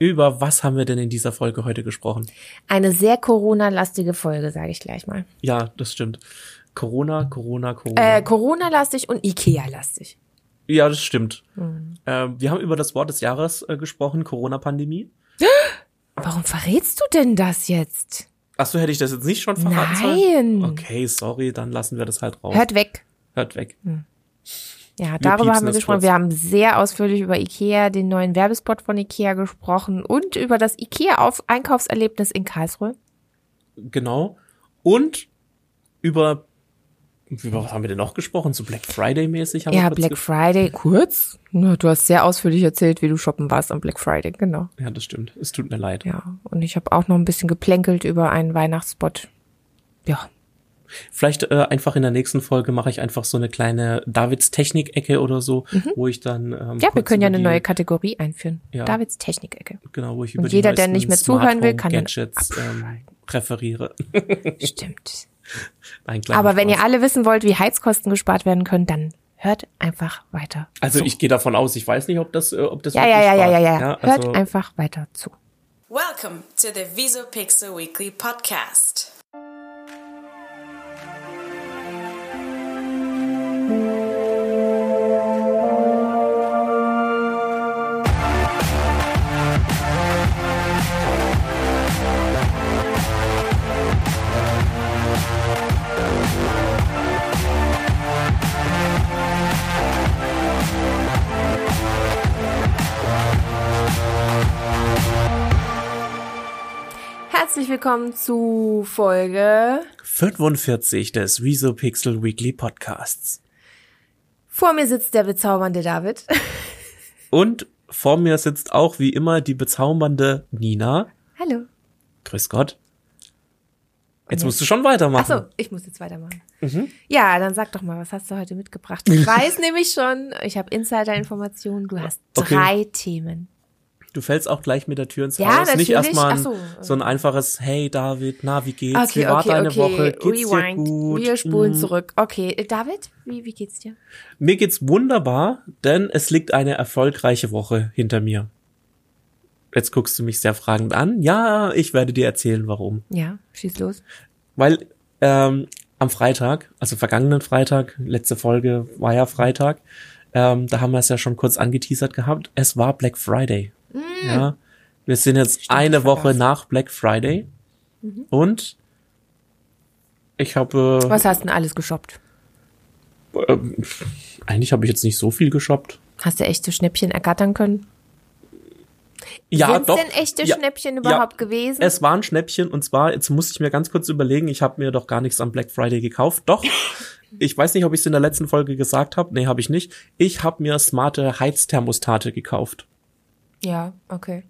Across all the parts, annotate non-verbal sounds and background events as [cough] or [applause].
Über was haben wir denn in dieser Folge heute gesprochen? Eine sehr Corona-lastige Folge, sage ich gleich mal. Ja, das stimmt. Corona, Corona, Corona. Äh, Corona-lastig und Ikea-lastig. ja, das stimmt. Äh, wir haben über das Wort des Jahres äh, gesprochen, Corona-Pandemie. [gasps] Warum verrätst du denn das jetzt? Ach so, hätte ich das jetzt nicht schon verraten sollen? Nein. Okay, sorry, dann lassen wir das halt raus. Hört weg. Hört weg. Ja, darüber haben wir gesprochen. Wir haben sehr ausführlich über Ikea, den neuen Werbespot von Ikea gesprochen und über das Ikea-Einkaufserlebnis in Karlsruhe. Genau. Und über, über was haben wir denn noch gesprochen? So Black Friday-mäßig haben wir Ja, Black Friday, kurz. Du hast sehr ausführlich erzählt, wie du shoppen warst am Black Friday, genau. Ja, das stimmt. Es tut mir leid. Ja, und ich habe auch noch ein bisschen geplänkelt über einen Weihnachtsspot. Ja, Vielleicht äh, einfach in der nächsten Folge mache ich einfach so eine kleine Davids Technik-Ecke oder so, wo ich dann. Ähm, Mhm. ja wir können ja eine die- neue Kategorie einführen. Ja. Davids Technikecke. Genau, wo ich Und über die jeder, der nicht mehr zuhören will, kann Gadgets ähm, referiere. [laughs] Stimmt. Ein kleiner Aber wenn ihr alle wissen wollt, wie Heizkosten gespart werden können, dann hört einfach weiter. Also ich gehe davon aus, ich weiß nicht, ob das, äh, ob das Ja, ja, ja, ja, spart. ja, ja. also, Hört einfach weiter zu. Welcome to the Visopixel Weekly Podcast. Willkommen zu Folge. 45 des Resopixel Weekly Podcasts. Vor mir sitzt der bezaubernde David. [laughs] Und vor mir sitzt auch wie immer die bezaubernde Nina. Hallo. Grüß Gott. Jetzt musst du schon weitermachen. Achso, ich muss jetzt weitermachen. Ja, dann sag doch mal, was hast du heute mitgebracht? Ich [laughs] weiß nämlich schon, ich habe Insider-Informationen, du hast Okay. drei Themen. Du fällst auch gleich mit der Tür ins Ja, Haus. Nicht erstmal so. so ein einfaches Hey David, na, wie geht's? Okay, wie war okay, deine okay. Woche? Geht's Rewind. dir gut? Wir spulen Mm. zurück. Okay, äh, David, wie, wie geht's dir? Mir geht's wunderbar, denn es liegt eine erfolgreiche Woche hinter mir. Jetzt guckst du mich sehr fragend an. Ja, ich werde dir erzählen, warum. Ja, schieß los. Weil ähm, am Freitag, also vergangenen Freitag, letzte Folge war ja Freitag, ähm, da haben wir es ja schon kurz angeteasert gehabt. Es war Black Friday. Ja, wir sind jetzt eine ich Woche nach Black Friday und ich habe Was hast du denn alles geshoppt? äh, ähm, eigentlich habe ich jetzt nicht so viel geshoppt. Hast du echte Schnäppchen ergattern können? Ja, Sind's doch. denn echte ja, Schnäppchen überhaupt gewesen? Es waren Schnäppchen und zwar, jetzt muss ich mir ganz kurz überlegen, ich habe mir doch gar nichts am Black Friday gekauft. Doch, [laughs] ich weiß nicht, ob ich es in der letzten Folge gesagt habe. Nee, habe ich nicht. Ich habe mir smarte Heizthermostate gekauft. Ja, okay.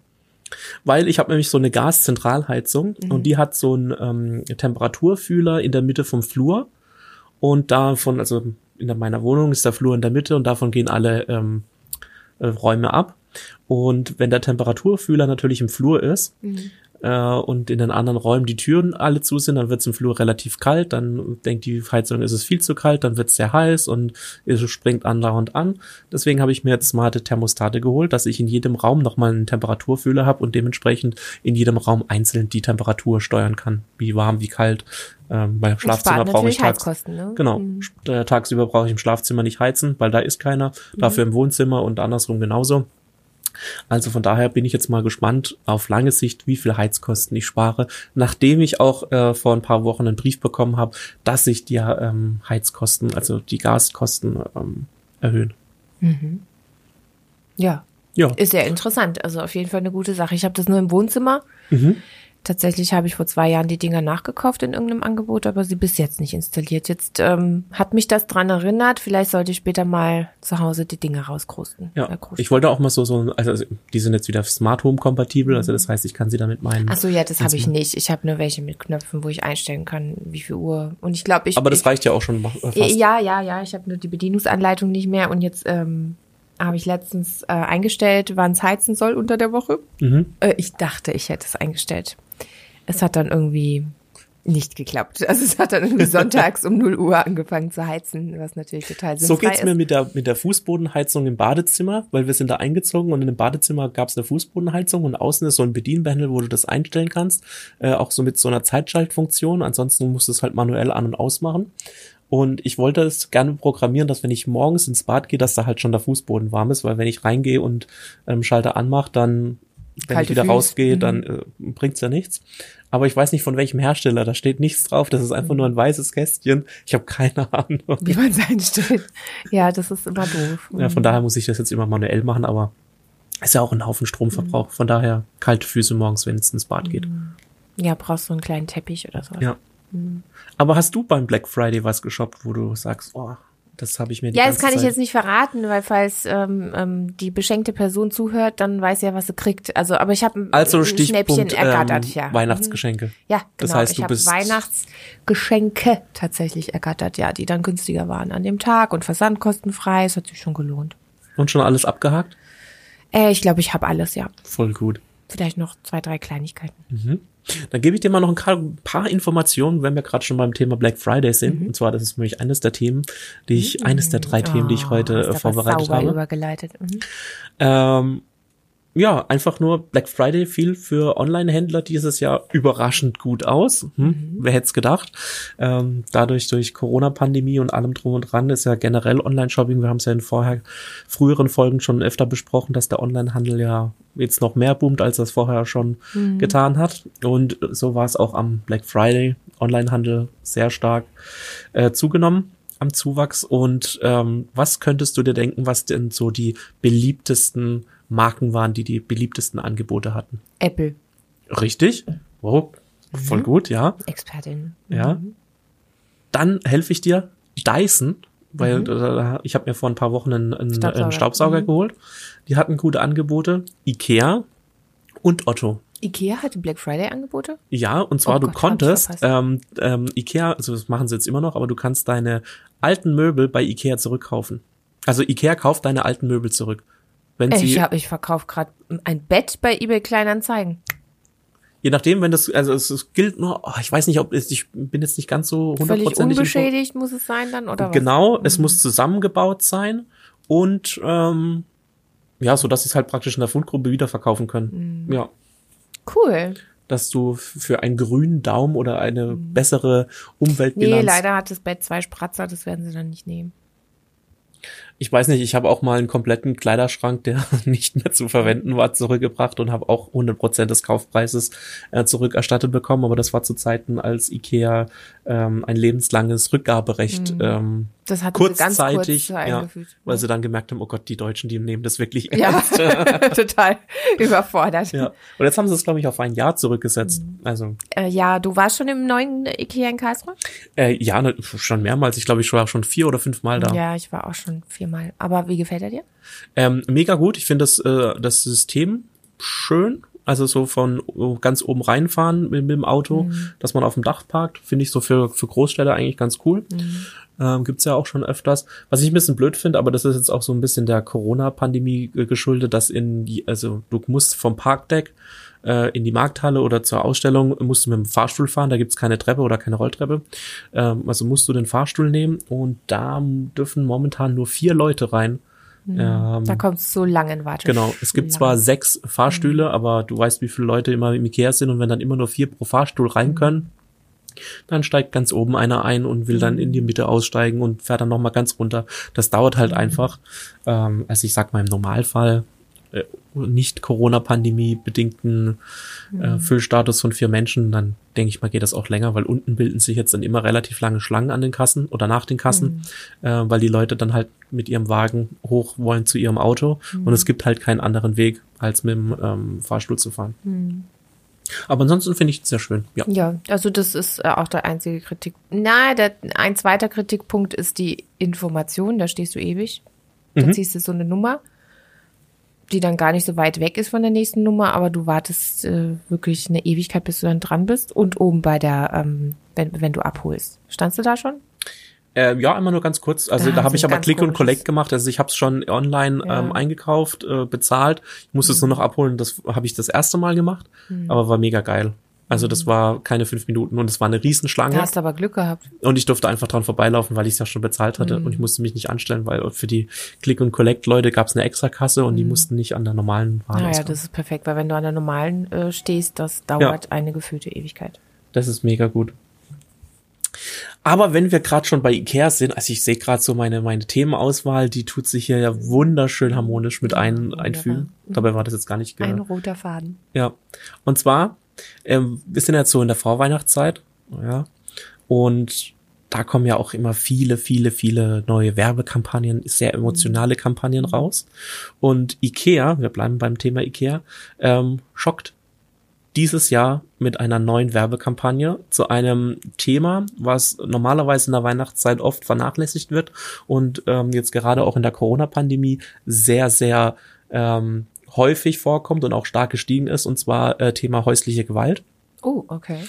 Weil ich habe nämlich so eine Gaszentralheizung und die hat so einen ähm, Temperaturfühler in der Mitte vom Flur. Und davon, also in meiner Wohnung ist der Flur in der Mitte und davon gehen alle ähm, äh, Räume ab. Und wenn der Temperaturfühler natürlich im Flur ist äh, und in den anderen Räumen die Türen alle zu sind, dann wird es im Flur relativ kalt. Dann denkt die Heizung, ist es viel zu kalt, dann wird es sehr heiß und es springt andauernd an. Deswegen habe ich mir jetzt smarte Thermostate geholt, dass ich in jedem Raum nochmal einen Temperaturfühler habe und dementsprechend in jedem Raum einzeln die Temperatur steuern kann. Wie warm, wie kalt. Ähm, weil im Schlafzimmer brauche ich tags Heizkosten, ne? Genau. Äh, Tagsüber brauche ich im Schlafzimmer nicht heizen, weil da ist keiner. Dafür im Wohnzimmer und andersrum genauso. Also von daher bin ich jetzt mal gespannt auf lange Sicht, wie viel Heizkosten ich spare, nachdem ich auch äh, vor ein paar Wochen einen Brief bekommen habe, dass sich die ähm, Heizkosten, also die Gaskosten ähm, erhöhen. Ja, Ja. ist sehr interessant. Also auf jeden Fall eine gute Sache. Ich habe das nur im Wohnzimmer. Mhm. Tatsächlich habe ich vor zwei Jahren die Dinger nachgekauft in irgendeinem Angebot, aber sie bis jetzt nicht installiert. Jetzt ähm, hat mich das dran erinnert. Vielleicht sollte ich später mal zu Hause die Dinger rauskrusten. Ja, Äh, ich wollte auch mal so, so also also die sind jetzt wieder Smart Home kompatibel, also das heißt, ich kann sie damit meinen. Ach so, ja, das habe ich nicht. Ich habe nur welche mit Knöpfen, wo ich einstellen kann, wie viel Uhr. Und ich glaube, ich. Aber das ich, reicht ja auch schon äh, fast. Ja, ja, ja. Ich habe nur die Bedienungsanleitung nicht mehr und jetzt ähm, habe ich letztens äh, eingestellt, wann es heizen soll unter der Woche. Mhm. Äh, ich dachte, ich hätte es eingestellt. Es hat dann irgendwie nicht geklappt. [laughs] Also es hat dann irgendwie sonntags um 0 Uhr angefangen zu heizen, was natürlich total So sinnfrei geht's ist. mir mit der, mit der Fußbodenheizung im Badezimmer, weil wir sind da eingezogen und in dem Badezimmer gab's eine Fußbodenheizung und außen ist so ein Bedienpanel, wo du das einstellen kannst, äh, auch so mit so einer Zeitschaltfunktion. Ansonsten musst du es halt manuell an- und ausmachen. Und ich wollte es gerne programmieren, dass wenn ich morgens ins Bad gehe, dass da halt schon der Fußboden warm ist, weil wenn ich reingehe und ähm, Schalter anmache, dann, wenn Kalte ich wieder Füße. rausgehe, Mhm. dann äh, bringt's ja nichts. Aber ich weiß nicht von welchem Hersteller, da steht nichts drauf, das ist einfach nur ein weißes Kästchen. Ich habe keine Ahnung. Wie man es einstellt. Ja, das ist immer doof. Ja, von daher muss ich das jetzt immer manuell machen, aber ist ja auch ein Haufen Stromverbrauch. Von daher kalte Füße morgens, wenn es ins Bad geht. Ja, brauchst du einen kleinen Teppich oder so. Ja. Aber hast du beim Black Friday was geshoppt, wo du sagst, oh, das habe ich mir die Ja, das kann ich Zeit- jetzt nicht verraten, weil falls ähm, ähm, die beschenkte Person zuhört, dann weiß sie ja, was sie kriegt. Also, aber ich habe Also ein Stichpunkt Schnäppchen ergattert, ähm, ja. Weihnachtsgeschenke. Mhm. Ja, genau. Das heißt, ich habe Weihnachtsgeschenke tatsächlich ergattert, ja, die dann günstiger waren an dem Tag und versandkostenfrei. Es hat sich schon gelohnt. und schon alles abgehakt. Äh, ich glaube, ich habe alles, ja. Voll gut. Vielleicht noch zwei, drei Kleinigkeiten. Dann gebe ich dir mal noch ein paar Informationen, wenn wir gerade schon beim Thema Black Friday Mhm. sind. Und zwar, das ist nämlich eines der Themen, die ich, eines der drei Themen, die ich heute Oh, äh, vorbereitet habe. übergeleitet. Mhm. Ähm, ja, einfach nur Black Friday fiel für Online-Händler dieses Jahr überraschend gut aus. Hm? Wer hätte es gedacht? Ähm, dadurch durch Corona-Pandemie und allem drum und dran ist ja generell Online-Shopping. Wir haben es ja in vorher früheren Folgen schon öfter besprochen, dass der Online-Handel ja jetzt noch mehr boomt, als das vorher schon getan hat. Und so war es auch am Black Friday. Online-Handel sehr stark äh, zugenommen am Zuwachs. Und ähm, was könntest du dir denken, was denn so die beliebtesten Marken waren, die die beliebtesten Angebote hatten? Apple, Richtig? Voll Mhm. gut, ja. Expertin. Ja. Dann helfe ich dir. Dyson, weil äh, ich habe mir vor ein paar Wochen einen, einen Staubsauger. Staubsauger, Staubsauger Mhm. geholt. Die hatten gute Angebote. Ikea und Otto. Ikea hatte Black Friday Angebote? Ja, und zwar Oh du Gott, konntest ähm, ähm, Ikea, also das machen sie jetzt immer noch, aber du kannst deine alten Möbel bei Ikea zurückkaufen. Also Ikea kauft deine alten Möbel zurück. Wenn sie, Ich, hab, ich verkaufe gerade ein Bett bei eBay Kleinanzeigen. je nachdem, wenn das, also es, es gilt nur, oh, ich weiß nicht, ob es, ich bin jetzt nicht ganz so Völlig hundertprozentig. unbeschädigt muss es sein dann, oder was? Genau, es muss zusammengebaut sein und ähm, ja, so dass sie es halt praktisch in der Fundgruppe wiederverkaufen können. Mhm. Ja. Cool. Dass du für einen grünen Daumen oder eine bessere Umweltbilanz. Mhm. Nee, leider hat das Bett zwei Spratzer, das werden sie dann nicht nehmen. Ich weiß nicht, ich habe auch mal einen kompletten Kleiderschrank, der [laughs] nicht mehr zu verwenden war, zurückgebracht und habe auch 100% des Kaufpreises äh, zurückerstattet bekommen. Aber das war zu Zeiten, als Ikea ähm, ein lebenslanges Rückgaberecht ähm, Das hat ganz kurz kurzzeitig, ja, eingefügt. weil sie dann gemerkt haben, oh Gott, die Deutschen, die nehmen das wirklich Ja, ernst. [laughs] total überfordert. Ja. Und jetzt haben sie es, glaube ich, auf ein Jahr zurückgesetzt. Also Äh, ja, du warst schon im neuen Ikea in Karlsruhe? äh, ja, ne, schon mehrmals. Ich glaube, ich war schon vier oder fünf Mal da. Ja, ich war auch schon viermal. Aber wie gefällt er dir? Ähm, mega gut. Ich finde das, äh, das System schön. Also so von ganz oben reinfahren mit, mit dem Auto, dass man auf dem Dach parkt, finde ich so für, für Großstädte eigentlich ganz cool. Ähm, gibt's ja auch schon öfters. Was ich ein bisschen blöd finde, aber das ist jetzt auch so ein bisschen der Corona-Pandemie geschuldet, dass in die, also du musst vom Parkdeck äh, in die Markthalle oder zur Ausstellung musst du mit dem Fahrstuhl fahren, da gibt's keine Treppe oder keine Rolltreppe. Ähm, also musst du den Fahrstuhl nehmen und da dürfen momentan nur vier Leute rein. Ähm, Da kommst du so lange in Warteschlange. Genau, es gibt zwar sechs Fahrstühle, aber du weißt, wie viele Leute immer im Ikea sind und wenn dann immer nur vier pro Fahrstuhl rein können, dann steigt ganz oben einer ein und will dann in die Mitte aussteigen und fährt dann nochmal ganz runter. Das dauert halt einfach. Ähm, also ich sag mal im Normalfall äh, nicht Corona-Pandemie bedingten äh, Füllstatus von vier Menschen, dann denke ich mal, geht das auch länger, weil unten bilden sich jetzt dann immer relativ lange Schlangen an den Kassen oder nach den Kassen, äh, weil die Leute dann halt mit ihrem Wagen hoch wollen zu ihrem Auto und es gibt halt keinen anderen Weg, als mit dem ähm, Fahrstuhl zu fahren. Aber ansonsten finde ich es sehr schön, ja. Ja, also das ist äh, auch der einzige Kritik. Na, der, ein zweiter Kritikpunkt ist die Information. Da stehst du ewig. Da Mhm. ziehst du so eine Nummer, die dann gar nicht so weit weg ist von der nächsten Nummer, aber du wartest äh, wirklich eine Ewigkeit, bis du dann dran bist. Und oben bei der, ähm, wenn, wenn du abholst. Standst du da schon? Äh, ja, immer nur ganz kurz. Also Ah, da habe ich aber Click und Collect gemacht. Also ich habe es schon online Ja. ähm, eingekauft, äh, bezahlt. Ich musste es nur noch abholen. Das habe ich das erste Mal gemacht, aber war mega geil. Also das war keine fünf Minuten und es war eine Riesenschlange. Da hast du aber Glück gehabt. Und ich durfte einfach dran vorbeilaufen, weil ich es ja schon bezahlt hatte Mhm. und ich musste mich nicht anstellen, weil für die Click- und Collect-Leute gab es eine Extrakasse und die mussten nicht an der normalen Ware. Naja. Mhm. Das ist perfekt, weil wenn du an der normalen äh, stehst, das dauert eine gefühlte Ewigkeit. Das ist mega gut. Aber wenn wir gerade schon bei Ikea sind, also ich sehe gerade so meine, meine Themenauswahl, die tut sich hier ja wunderschön harmonisch mit ein, wunderbar. einfügen. Dabei war das jetzt gar nicht Ein ge roter Faden. Ja. Und zwar, ähm, wir sind jetzt so in der Vorweihnachtszeit, ja. Und da kommen ja auch immer viele, viele, viele neue Werbekampagnen, sehr emotionale Kampagnen raus. Und Ikea, wir bleiben beim Thema Ikea, ähm, schockt dieses Jahr mit einer neuen Werbekampagne zu einem Thema, was normalerweise in der Weihnachtszeit oft vernachlässigt wird und ähm, jetzt gerade auch in der Corona-Pandemie sehr, sehr ähm, häufig vorkommt und auch stark gestiegen ist, und zwar äh, Thema häusliche Gewalt. Oh, okay.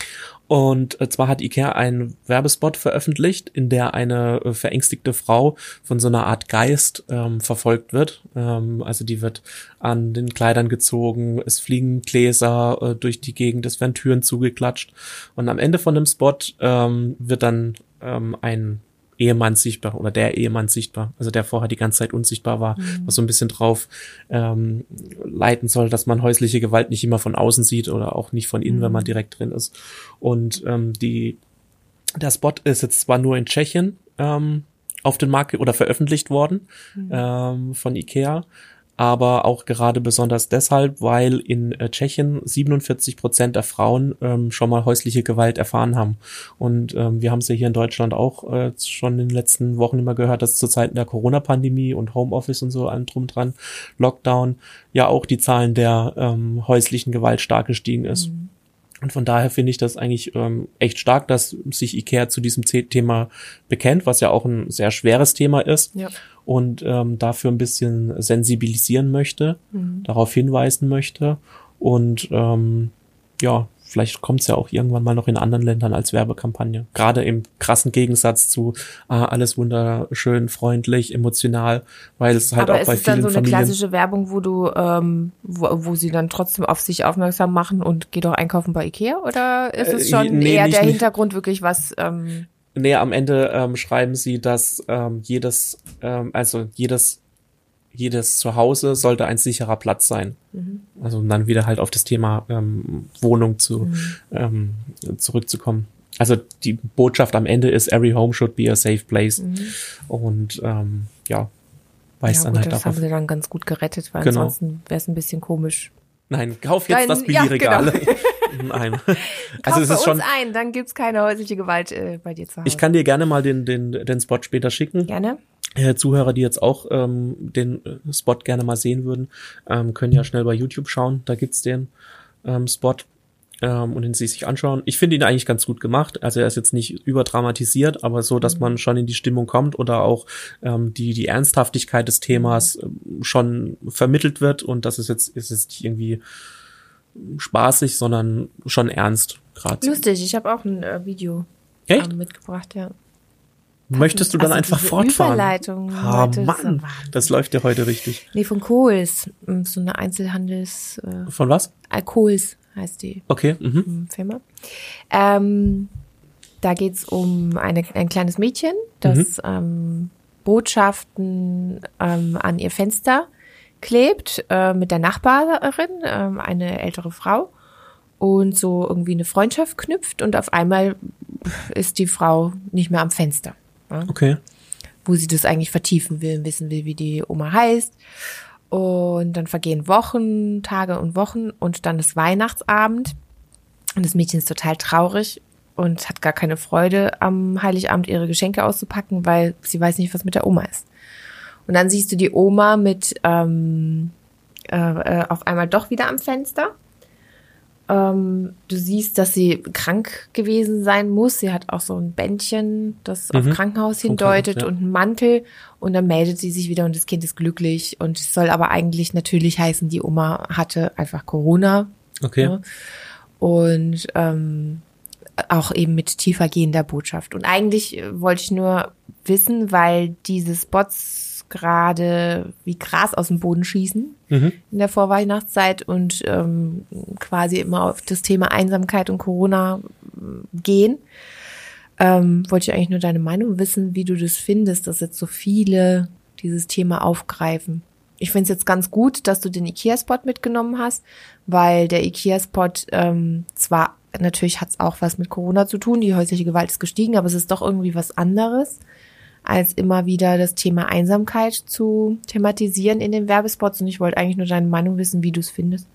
Und äh, zwar hat Ikea einen Werbespot veröffentlicht, in der eine äh, verängstigte Frau von so einer Art Geist ähm, verfolgt wird. Ähm, also die wird an den Kleidern gezogen, es fliegen Gläser äh, durch die Gegend, es werden Türen zugeklatscht. Und am Ende von dem Spot ähm, wird dann ähm, ein Ehemann sichtbar oder der Ehemann sichtbar, also der vorher die ganze Zeit unsichtbar war, was so ein bisschen drauf ähm, leiten soll, dass man häusliche Gewalt nicht immer von außen sieht oder auch nicht von innen, wenn man direkt drin ist. Und ähm, die der Spot ist jetzt zwar nur in Tschechien ähm, auf den Markt oder veröffentlicht worden ähm, von Ikea, aber auch gerade besonders deshalb, weil in äh, Tschechien 47 Prozent der Frauen ähm, schon mal häusliche Gewalt erfahren haben. Und ähm, wir haben es ja hier in Deutschland auch äh, schon in den letzten Wochen immer gehört, dass zu Zeiten der Corona-Pandemie und Homeoffice und so allem drum dran, Lockdown, ja auch die Zahlen der ähm, häuslichen Gewalt stark gestiegen ist. Und von daher finde ich das eigentlich ähm, echt stark, dass sich IKEA zu diesem Thema bekennt, was ja auch ein sehr schweres Thema ist Ja. und ähm, dafür ein bisschen sensibilisieren möchte, darauf hinweisen möchte und ähm, ja, vielleicht kommt es ja auch irgendwann mal noch in anderen Ländern als Werbekampagne. Gerade im krassen Gegensatz zu ah, alles wunderschön, freundlich, emotional, weil es halt Aber auch ist bei es dann vielen so eine Familien klassische Werbung, wo du, ähm, wo, wo sie dann trotzdem auf sich aufmerksam machen und geh doch einkaufen bei Ikea? Oder ist es Äh, schon nee, eher nicht- der nicht. Hintergrund wirklich was, ähm, Nee, am Ende ähm, schreiben sie, dass ähm, jedes, ähm, also jedes, jedes Zuhause sollte ein sicherer Platz sein. Also um dann wieder halt auf das Thema ähm, Wohnung zu ähm, zurückzukommen. Also die Botschaft am Ende ist, every home should be a safe place. Und ähm, ja, weiß ja dann gut, halt das darauf. haben sie dann ganz gut gerettet, weil Genau. ansonsten wäre es ein bisschen komisch. Nein, kauf jetzt Nein, das ja, Billigregale. [laughs] Nein. [laughs] Also es ist schon. ein, dann gibt's keine häusliche Gewalt äh, bei dir zu Hause. Ich kann dir gerne mal den, den, den Spot später schicken. Gerne. äh, Zuhörer, die jetzt auch ähm, den äh, Spot gerne mal sehen würden, ähm, können ja schnell bei YouTube schauen. Da gibt's den ähm, Spot ähm, und den sie sich anschauen. Ich finde ihn eigentlich ganz gut gemacht. Also er ist jetzt nicht überdramatisiert, aber so, dass man schon in die Stimmung kommt oder auch ähm, die die Ernsthaftigkeit des Themas ähm, schon vermittelt wird und das ist jetzt ist jetzt nicht irgendwie spaßig, sondern schon ernst gerade. Lustig, ich habe auch ein äh, Video Echt? ähm, mitgebracht, ja. Möchtest du dann Also einfach fortfahren? Überleitung Ah, ja Mann, Wahnsinn. das läuft ja heute richtig. Nee, von Kohls. ähm, So eine Einzelhandels, äh, Von was? äh, Kohls heißt die Okay. Mhm. ähm, Firma. Ähm, da geht's um eine, ein kleines Mädchen, das ähm, Botschaften ähm, an ihr Fenster klebt äh, mit der Nachbarin, ähm, eine ältere Frau, und so irgendwie eine Freundschaft knüpft und auf einmal ist die Frau nicht mehr am Fenster. Ja? Okay. wo sie das eigentlich vertiefen will, wissen will, wie die Oma heißt. Und dann vergehen Wochen, Tage und Wochen und dann ist Weihnachtsabend. Und das Mädchen ist total traurig und hat gar keine Freude, am Heiligabend ihre Geschenke auszupacken, weil sie weiß nicht, was mit der Oma ist. Und dann siehst du die Oma mit ähm, äh, äh, auf einmal doch wieder am Fenster. Ähm, du siehst, dass sie krank gewesen sein muss. Sie hat auch so ein Bändchen, das auf Krankenhaus hindeutet Krankenhaus, ja. und einen Mantel. Und dann meldet sie sich wieder und das Kind ist glücklich. Und es soll aber eigentlich natürlich heißen, die Oma hatte einfach Corona. Okay. Ja. Und ähm, auch eben mit tiefergehender Botschaft. Und eigentlich wollte ich nur wissen, weil diese Spots gerade wie Gras aus dem Boden schießen Mhm. in der Vorweihnachtszeit und ähm, quasi immer auf das Thema Einsamkeit und Corona äh, gehen. Ähm, wollte ich eigentlich nur deine Meinung wissen, wie du das findest, dass jetzt so viele dieses Thema aufgreifen. Ich finde es jetzt ganz gut, dass du den IKEA-Spot mitgenommen hast, weil der IKEA-Spot ähm, zwar natürlich hat es auch was mit Corona zu tun, die häusliche Gewalt ist gestiegen, aber es ist doch irgendwie was anderes, als immer wieder das Thema Einsamkeit zu thematisieren in den Werbespots. Und ich wollte eigentlich nur deine Meinung wissen, wie du es findest.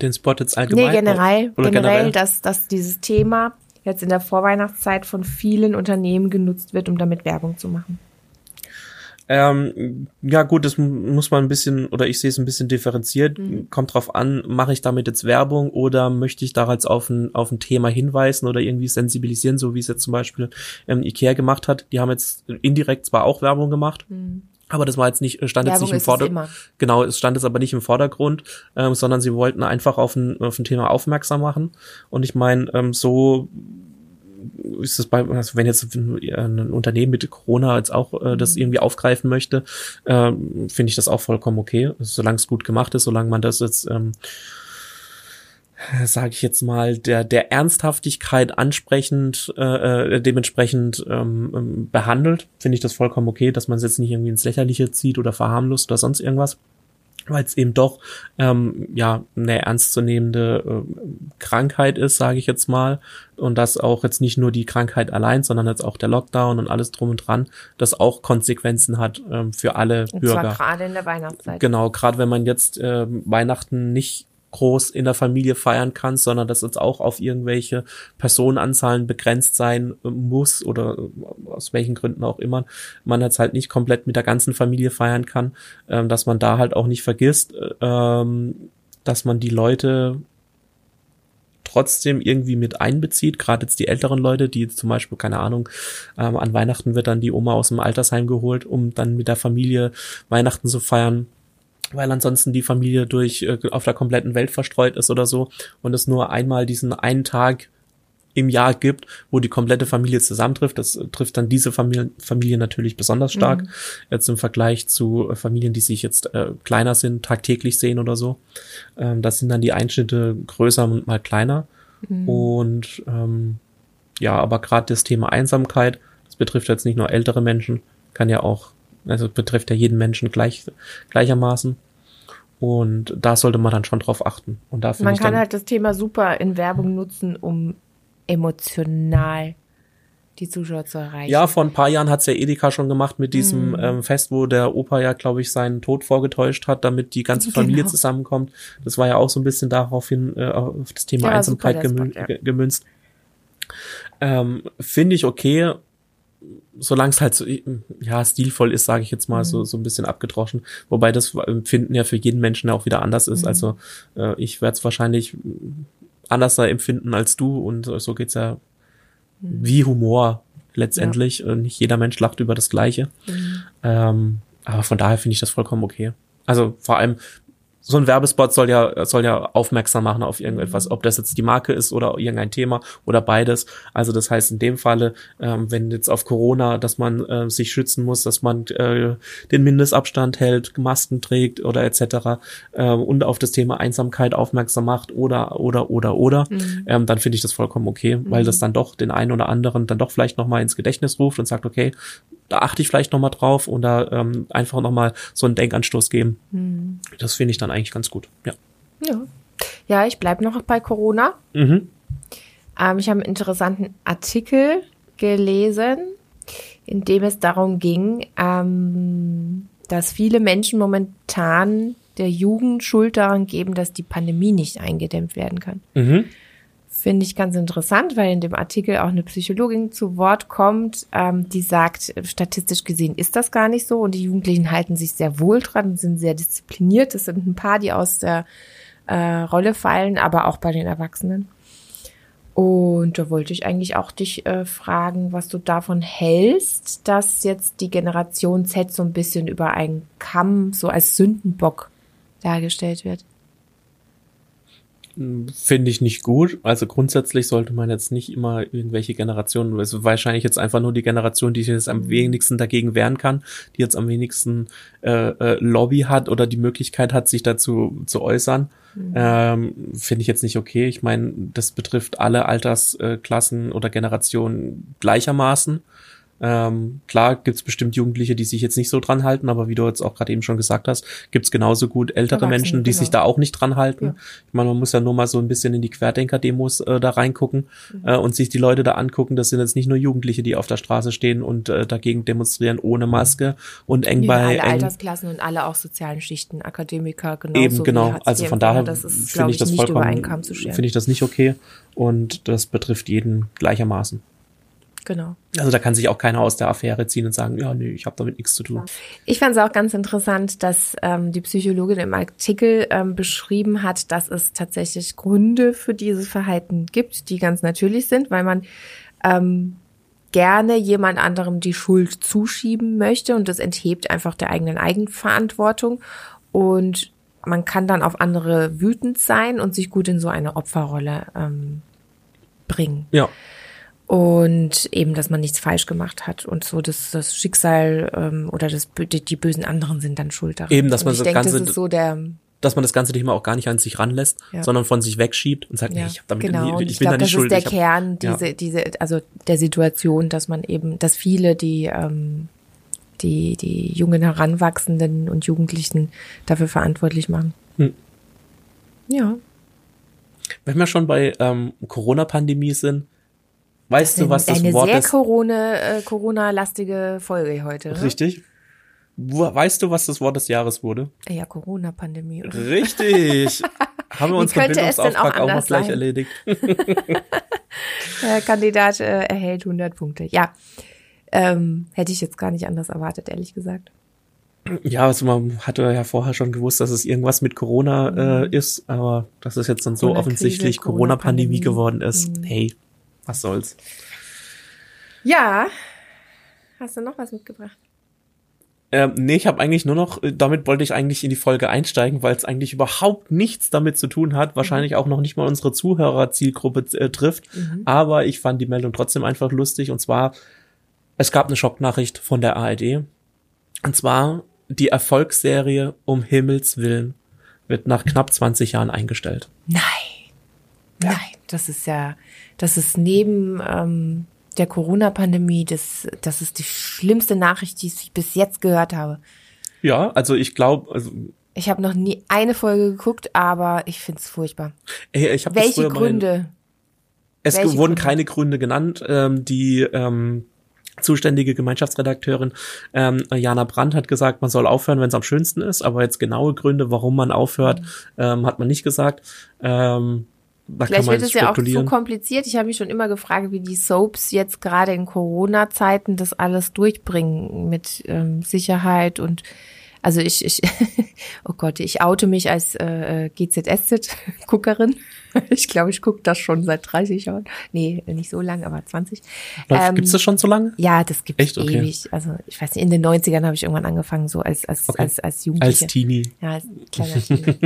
Den Spot jetzt allgemein? Nee, generell, Oder generell, dass, dass dieses Thema jetzt in der Vorweihnachtszeit von vielen Unternehmen genutzt wird, um damit Werbung zu machen. Ähm, ja gut, das muss man ein bisschen, oder ich sehe es ein bisschen differenziert. Mhm. Kommt drauf an, mache ich damit jetzt Werbung oder möchte ich da jetzt auf ein, auf ein Thema hinweisen oder irgendwie sensibilisieren, so wie es jetzt zum Beispiel ähm, Ikea gemacht hat. Die haben jetzt indirekt zwar auch Werbung gemacht, aber das war jetzt nicht, stand jetzt Mhm. Nicht im Vordergrund. Genau, es stand jetzt aber nicht im Vordergrund, ähm, sondern sie wollten einfach auf ein, auf ein Thema aufmerksam machen. Und ich meine, ähm, so ist es bei, also wenn jetzt ein Unternehmen mit Corona jetzt auch äh, das irgendwie aufgreifen möchte, ähm, finde ich das auch vollkommen okay, solange es gut gemacht ist, solange man das jetzt ähm, sage ich jetzt mal, der, der Ernsthaftigkeit ansprechend, äh, äh, dementsprechend ähm, ähm, behandelt, finde ich das vollkommen okay, dass man es jetzt nicht irgendwie ins Lächerliche zieht oder verharmlost oder sonst irgendwas, weil es eben doch ähm, ja eine ernstzunehmende äh, Krankheit ist, sage ich jetzt mal, und dass auch jetzt nicht nur die Krankheit allein, sondern jetzt auch der Lockdown und alles drum und dran, das auch Konsequenzen hat ähm, für alle Und Bürger. zwar gerade in der Weihnachtszeit. Genau, gerade wenn man jetzt äh, Weihnachten nicht groß in der Familie feiern kann, sondern dass jetzt auch auf irgendwelche Personenanzahlen begrenzt sein äh, muss oder äh, aus welchen Gründen auch immer, man jetzt halt nicht komplett mit der ganzen Familie feiern kann, ähm, dass man da halt auch nicht vergisst, äh, ähm, dass man die Leute trotzdem irgendwie mit einbezieht, gerade jetzt die älteren Leute, die zum Beispiel, keine Ahnung, ähm, an Weihnachten wird dann die Oma aus dem Altersheim geholt, um dann mit der Familie Weihnachten zu feiern, weil ansonsten die Familie durch äh, auf der kompletten Welt verstreut ist oder so und es nur einmal diesen einen Tag im Jahr gibt, wo die komplette Familie zusammentrifft. Das äh, trifft dann diese Familie, Familie natürlich besonders stark, Mhm. jetzt im Vergleich zu äh, Familien, die sich jetzt äh, kleiner sind, tagtäglich sehen oder so. Ähm, das sind dann die Einschnitte größer und mal kleiner. Mhm. Und ähm, ja, aber gerade das Thema Einsamkeit, das betrifft jetzt nicht nur ältere Menschen, kann ja auch, also betrifft ja jeden Menschen gleich, gleichermaßen. Und da sollte man dann schon drauf achten. Und da Man kann halt das Thema super in Werbung nutzen, um emotional die Zuschauer zu erreichen. ja, vor ein paar Jahren hat's ja Edeka schon gemacht mit diesem Mhm. ähm, Fest, wo der Opa ja, glaube ich, seinen Tod vorgetäuscht hat, damit die ganze [laughs] Familie Genau. zusammenkommt. Das war ja auch so ein bisschen daraufhin äh, auf das Thema super, Einsamkeit der gemü Spot, ja. ge- gemünzt. Ähm, Finde ich okay, solange es halt so, ja, stilvoll ist, sage ich jetzt mal, Mhm. so, so ein bisschen abgedroschen. Wobei das Empfinden ja für jeden Menschen auch wieder anders ist. Mhm. Also äh, ich werde es wahrscheinlich anders empfinden als du und so geht's ja wie Humor letztendlich. Und Nicht jeder Mensch lacht über das Gleiche. Ähm, aber von daher finde ich das vollkommen okay. Also vor allem so ein Werbespot soll ja soll ja aufmerksam machen auf irgendetwas, ob das jetzt die Marke ist oder irgendein Thema oder beides. Also das heißt in dem Falle, ähm, wenn jetzt auf Corona, dass man äh, sich schützen muss, dass man äh, den Mindestabstand hält, Masken trägt oder etc. Äh, und auf das Thema Einsamkeit aufmerksam macht oder oder oder oder, ähm, dann finde ich das vollkommen okay, weil das dann doch den einen oder anderen dann doch vielleicht noch mal ins Gedächtnis ruft und sagt, okay, da achte ich vielleicht noch mal drauf oder ähm, einfach noch mal so einen Denkanstoß geben. Das finde ich dann eigentlich ganz gut. Ja. Ja, ja ich bleib noch bei Corona. Mhm. Ähm, ich habe einen interessanten Artikel gelesen, in dem es darum ging, ähm, dass viele Menschen momentan der Jugend Schuld daran geben, dass die Pandemie nicht eingedämmt werden kann. Mhm. Finde ich ganz interessant, weil in dem Artikel auch eine Psychologin zu Wort kommt, ähm, die sagt, statistisch gesehen ist das gar nicht so und die Jugendlichen halten sich sehr wohl dran und sind sehr diszipliniert. Es sind ein paar, die aus der äh, Rolle fallen, aber auch bei den Erwachsenen. Und da wollte ich eigentlich auch dich äh, fragen, was du davon hältst, dass jetzt die Generation Z so ein bisschen über einen Kamm so als Sündenbock dargestellt wird. Finde ich nicht gut. Also grundsätzlich sollte man jetzt nicht immer irgendwelche Generationen, also wahrscheinlich jetzt einfach nur die Generation, die sich jetzt am wenigsten dagegen wehren kann, die jetzt am wenigsten äh, äh, Lobby hat oder die Möglichkeit hat, sich dazu zu äußern, mhm. ähm, finde ich jetzt nicht okay. Ich meine, das betrifft alle Altersklassen oder Generationen gleichermaßen. Ähm, klar gibt's bestimmt Jugendliche, die sich jetzt nicht so dran halten, aber wie du jetzt auch gerade eben schon gesagt hast, gibt's genauso gut ältere Menschen, die genau. sich da auch nicht dran halten. Ja. Ich meine, man muss ja nur mal so ein bisschen in die Querdenker-Demos äh, da reingucken mhm. äh, und sich die Leute da angucken. Das sind jetzt nicht nur Jugendliche, die auf der Straße stehen und äh, dagegen demonstrieren ohne Maske und eng ja, bei alle eng, Altersklassen und alle auch sozialen Schichten, Akademiker genauso. Eben genau. Also von daher finde ich das vollkommen, finde ich das nicht okay und das betrifft jeden gleichermaßen. Genau. Also da kann sich auch keiner aus der Affäre ziehen und sagen, ja, nee, ich habe damit nichts zu tun. Ich fand es auch ganz interessant, dass ähm, die Psychologin im Artikel ähm, beschrieben hat, dass es tatsächlich Gründe für dieses Verhalten gibt, die ganz natürlich sind, weil man ähm, gerne jemand anderem die Schuld zuschieben möchte und das enthebt einfach der eigenen Eigenverantwortung und man kann dann auf andere wütend sein und sich gut in so eine Opferrolle ähm, bringen. Ja und eben, dass man nichts falsch gemacht hat und so, dass das Schicksal ähm, oder das, die, die bösen anderen sind dann schuld daran. Eben, dass man das denke, Ganze, das so der, dass man das ganze Thema auch gar nicht an sich ranlässt, ja. sondern von sich wegschiebt und sagt, ja. nee, ich habe damit genau. nie, ich, ich bin glaub, da nicht schuld. Das ist der hab, Kern diese, ja. diese, also der Situation, dass man eben, dass viele die ähm, die die jungen Heranwachsenden und Jugendlichen dafür verantwortlich machen. Hm. Ja. Wenn wir schon bei ähm, Corona-Pandemie sind, Weißt du, was das eine Wort sehr ist? Corona, äh, Corona-lastige Folge heute. Ne? Richtig. Weißt du, was das Wort des Jahres wurde? Ja, Corona-Pandemie. Richtig. [laughs] Haben wir unseren Bildungsauftrag auch, auch noch gleich sein? erledigt. [laughs] [laughs] Der Kandidat äh, erhält 100 Punkte. Ja, ähm, hätte ich jetzt gar nicht anders erwartet, ehrlich gesagt. Ja, also man hatte ja vorher schon gewusst, dass es irgendwas mit Corona äh, mhm. ist, aber dass es jetzt dann so offensichtlich Corona-Pandemie Corona geworden ist. Mhm. Hey, was soll's. Ja. Hast du noch was mitgebracht? Ähm, nee, ich habe eigentlich nur noch, äh, damit wollte ich eigentlich in die Folge einsteigen, weil es eigentlich überhaupt nichts damit zu tun hat, wahrscheinlich mhm. auch noch nicht mal unsere Zuhörerzielgruppe äh, trifft, mhm. aber ich fand die Meldung trotzdem einfach lustig und zwar, es gab eine Schocknachricht von der ARD und zwar die Erfolgsserie Um Himmels Willen wird nach knapp 20 Jahren eingestellt. Nein. Ja. Nein, das ist ja, das ist neben ähm, der Corona-Pandemie, das, das ist die schlimmste Nachricht, die ich bis jetzt gehört habe. Ja, also ich glaube, also ich habe noch nie eine Folge geguckt, aber ich finde es furchtbar. Ey, ich hab Welche Gründe? es Welche wurden Gründe? keine Gründe genannt. Ähm, die ähm, zuständige Gemeinschaftsredakteurin ähm, Jana Brandt hat gesagt, man soll aufhören, wenn es am schönsten ist, aber jetzt genaue Gründe, warum man aufhört, mhm. ähm, hat man nicht gesagt. Ähm, da Vielleicht wird es ja auch zu kompliziert. Ich habe mich schon immer gefragt, wie die Soaps jetzt gerade in Corona-Zeiten das alles durchbringen mit ähm, Sicherheit und also ich, ich [laughs] oh Gott, ich oute mich als äh, GZSZ-Guckerin. [laughs] Ich glaube, ich gucke das schon seit 30 Jahren. Nee, nicht so lange, aber 20. Ähm, gibt's das schon so lange? Ja, das gibt es okay. ewig. Also ich weiß nicht, in den 90ern habe ich irgendwann angefangen, so als, als, okay. als, als Jugendliche. Als Teenie. Ja, als kleiner Teenie.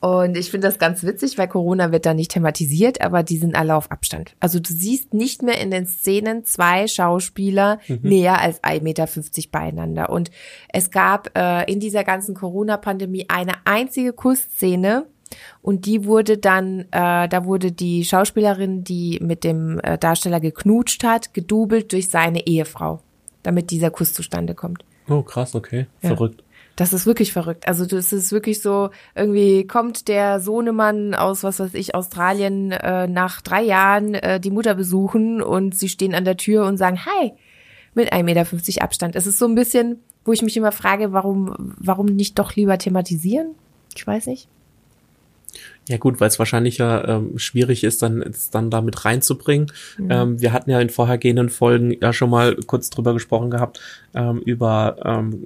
Und ich finde das ganz witzig, weil Corona wird da nicht thematisiert, aber die sind alle auf Abstand. Also du siehst nicht mehr in den Szenen zwei Schauspieler mhm. näher als 1,50 Meter beieinander. Und es gab äh, in dieser ganzen Corona-Pandemie eine einzige Kussszene und die wurde dann, äh, da wurde die Schauspielerin, die mit dem äh, Darsteller geknutscht hat, gedubelt durch seine Ehefrau, damit dieser Kuss zustande kommt. Oh, krass, okay. Ja. Verrückt. Das ist wirklich verrückt. Also das ist wirklich so, irgendwie kommt der Sohnemann aus, was weiß ich, Australien äh, nach drei Jahren äh, die Mutter besuchen und sie stehen an der Tür und sagen, hi, mit 1,50 Meter Abstand. Es ist so ein bisschen, wo ich mich immer frage, warum, warum nicht doch lieber thematisieren? Ich weiß nicht. Ja gut, weil es wahrscheinlich ja ähm, schwierig ist, dann es dann damit reinzubringen. Mhm. Ähm, wir hatten ja in vorhergehenden Folgen ja schon mal kurz drüber gesprochen gehabt, ähm, über ähm,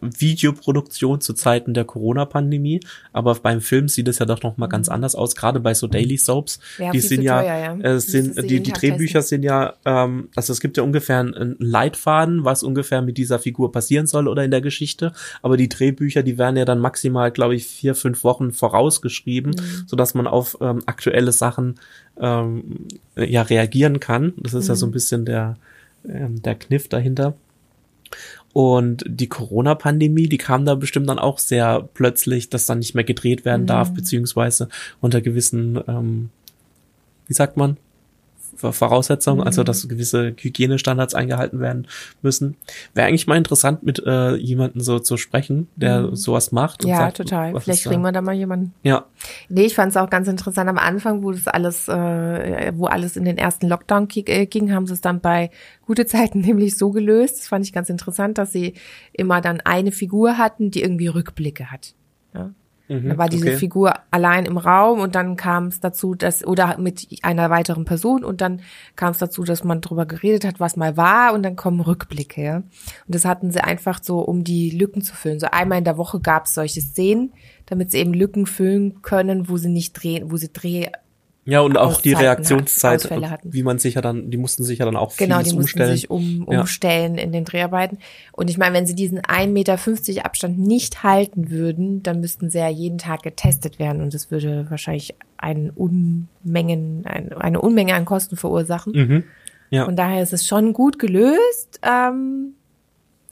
Videoproduktion zu Zeiten der Corona-Pandemie, aber beim Film sieht es ja doch noch mal ganz anders aus, gerade bei so Daily Soaps. Ja, die sind ja, teuer, ja. Äh, sind die, die Drehbücher sind ja, ähm, also es gibt ja ungefähr einen Leitfaden, was ungefähr mit dieser Figur passieren soll oder in der Geschichte, aber die Drehbücher, die werden ja dann maximal, glaube ich, vier, fünf Wochen vorausgeschrieben, Mhm. so dass man auf ähm, aktuelle Sachen ähm, ja reagieren kann. Das ist ja Mhm. so ein bisschen der ähm, der Kniff dahinter. Und die Corona-Pandemie, die kam da bestimmt dann auch sehr plötzlich, dass dann nicht mehr gedreht werden darf, beziehungsweise unter gewissen, ähm, wie sagt man, Voraussetzungen, also dass gewisse Hygienestandards eingehalten werden müssen. Wäre eigentlich mal interessant, mit äh, jemandem so zu sprechen, der sowas macht. und Ja, sagt, total. Vielleicht ist da- kriegen wir da mal jemanden. Ja, Nee, ich fand es auch ganz interessant. Am Anfang, wo das alles, äh, wo alles in den ersten Lockdown äh, ging, haben sie es dann bei gute Zeiten [laughs] nämlich so gelöst. Das fand ich ganz interessant, dass sie immer dann eine Figur hatten, die irgendwie Rückblicke hat. Ja? Da war diese Mhm, okay. Figur allein im Raum und dann kam es dazu, dass, oder mit einer weiteren Person und dann kam es dazu, dass man drüber geredet hat, was mal war und dann kommen Rückblicke, ja. Und das hatten sie einfach so, um die Lücken zu füllen. So einmal in der Woche gab es solche Szenen, damit sie eben Lücken füllen können, wo sie nicht drehen, wo sie Dreh, Ja, und auch die Reaktionszeit, wie man sich ja dann, die mussten sich ja dann auch genau, die mussten umstellen. sich um, Ja. umstellen in den Dreharbeiten. Und ich meine, wenn sie diesen 1,50 Meter Abstand nicht halten würden, dann müssten sie ja jeden Tag getestet werden und das würde wahrscheinlich einen Unmengen, ein, eine Unmenge an Kosten verursachen. Mhm. Ja. Von daher ist es schon gut gelöst. Ähm,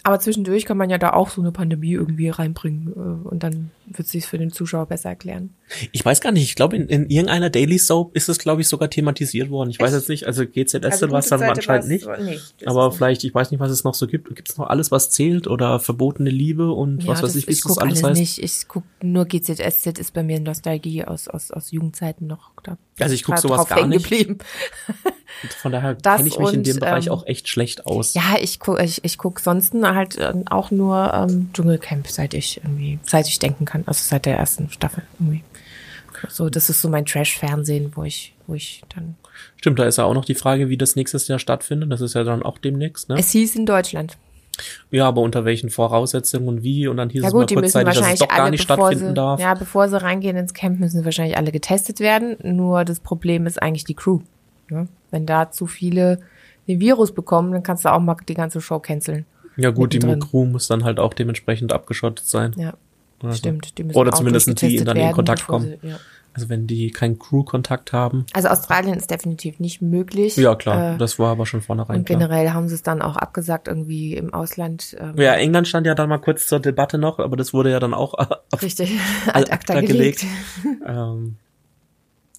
aber zwischendurch kann man ja da auch so eine Pandemie irgendwie reinbringen äh, und dann wird sich für den Zuschauer besser erklären. Ich weiß gar nicht, ich glaube, in, in irgendeiner Daily Soap ist es, glaube ich, sogar thematisiert worden. Ich weiß jetzt nicht, also GZS war es dann anscheinend nicht. Aber vielleicht, ich weiß nicht, was es noch so gibt. Gibt es noch alles, was zählt oder verbotene Liebe und was weiß das, ich, wie ich es guck alles alles heißt? nicht. Ich guck nur GZSZ ist bei mir Nostalgie aus, aus, aus Jugendzeiten noch. Da Also ich guck war sowas gar nicht. geblieben. [laughs] Von daher kenne ich mich in und, dem Bereich ähm, auch echt schlecht aus. Ja, ich guck, ich, ich guck sonst halt ähm, auch nur ähm, Dschungelcamp, seit ich irgendwie, seit ich denken kann, also seit der ersten Staffel irgendwie. So, das ist so mein Trash-Fernsehen, wo ich, wo ich dann. Stimmt, da ist ja auch noch die Frage, wie das nächstes Jahr stattfindet. Das ist ja dann auch demnächst, ne? Es hieß in Deutschland. Ja, aber unter welchen Voraussetzungen und wie? Und dann hieß Ja es mal gut, die müssen kurzzeitig, dass es doch gar nicht stattfinden sie, darf. ja, bevor sie reingehen ins Camp, müssen sie wahrscheinlich alle getestet werden. Nur das Problem ist eigentlich die Crew. Ne? Wenn da zu viele den Virus bekommen, dann kannst du auch mal die ganze Show canceln. Ja gut, die mittendrin. Crew muss dann halt auch dementsprechend abgeschottet sein. Ja, Also. stimmt. Die müssen Oder zumindest die dann in Kontakt kommen. Sie, ja. Also wenn die keinen Crew-Kontakt haben. Also Australien ist definitiv nicht möglich. Ja, klar, Äh, das war aber schon vornherein und klar. generell haben sie es dann auch abgesagt, irgendwie im Ausland. Ähm, Ja, England stand ja dann mal kurz zur Debatte noch, aber das wurde ja dann auch [laughs] Richtig, ad [laughs] ad acta gelegt. ähm,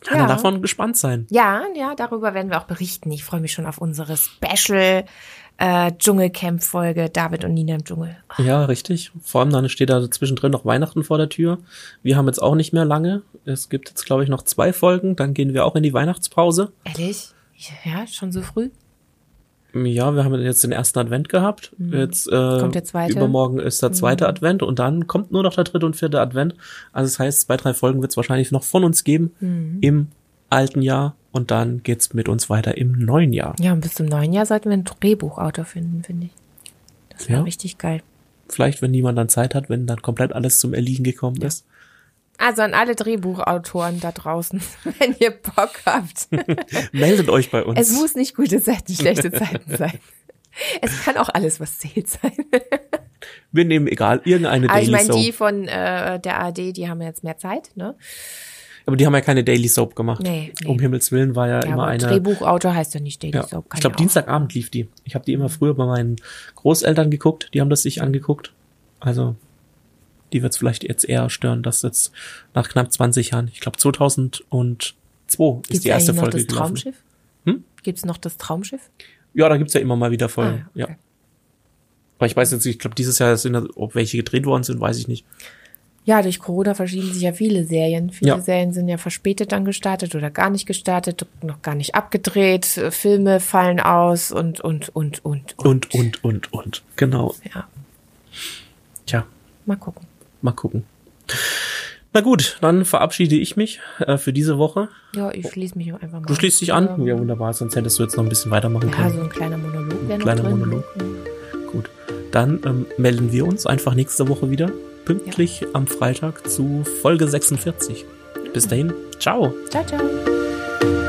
ja, Ja. man gespannt sein. Ja, ja, darüber werden wir auch berichten. Ich freue mich schon auf unsere Special äh, Dschungelcamp-Folge David und Nina im Dschungel. Ja, richtig. Vor allem dann steht da zwischendrin noch Weihnachten vor der Tür. Wir haben jetzt auch nicht mehr lange. Es gibt jetzt, glaube ich, noch zwei Folgen. Dann gehen wir auch in die Weihnachtspause. Ehrlich? Ja, schon so früh? Ja, wir haben jetzt den ersten Advent gehabt. Jetzt äh, Mhm. Kommt der zweite. Mhm. Übermorgen ist der zweite Advent und dann kommt nur noch der dritte und vierte Advent. Also das heißt, zwei, drei Folgen wird es wahrscheinlich noch von uns geben Mhm. im alten Jahr und dann geht's mit uns weiter im neuen Jahr. Ja, und bis zum neuen Jahr sollten wir ein Drehbuchautor finden, finde ich. Das wäre Ja. richtig geil. Vielleicht, wenn niemand dann Zeit hat, wenn dann komplett alles zum Erliegen gekommen ist. Also an alle Drehbuchautoren da draußen, [laughs] wenn ihr Bock habt. [laughs] Meldet euch bei uns. Es muss nicht gute Zeiten, schlechte Zeiten sein. Es kann auch alles, was zählt sein. wir nehmen egal, irgendeine Aber ich Daily meine, Soap. die von äh, der AD, die haben jetzt mehr Zeit, ne? Aber die haben ja keine Daily Soap gemacht. Nee, nee. Um Himmels Willen war ja, Ja, immer eine. Drehbuchautor heißt ja nicht Daily Ja, Soap. ich glaube. Dienstagabend lief die. Ich habe die immer früher bei meinen Großeltern geguckt. Die haben das sich angeguckt. Also, die wird's vielleicht jetzt eher stören, dass jetzt nach knapp 20 Jahren, ich glaube 2002 ist Gibt's die erste noch Folge das gelaufen. Traumschiff? Hm? Gibt's noch das Traumschiff? Ja, da gibt's ja immer mal wieder Folgen. Ah, ja, okay. Ja. Aber ich weiß jetzt nicht, ich glaube, dieses Jahr sind, ob welche gedreht worden sind, weiß ich nicht. Ja, durch Corona verschieben sich ja viele Serien. Viele Ja. Serien sind ja verspätet dann gestartet oder gar nicht gestartet, noch gar nicht abgedreht. Äh, Filme fallen aus und, und, und, und, Und, und, und, und. Genau. Ja, Tja, mal gucken. Mal gucken. Na gut, dann verabschiede ich mich äh, für diese Woche. Ja, ich schließe mich einfach mal. Du schließt dich an? Ähm, Ja, wunderbar. Sonst hättest du jetzt noch ein bisschen weitermachen Ja, können. so ein kleiner Monolog noch kleiner drin. Monolog. Gut. dann ähm, melden wir uns einfach nächste Woche wieder, pünktlich ja. am Freitag zu Folge 46. Bis dahin, ciao. Ciao, ciao.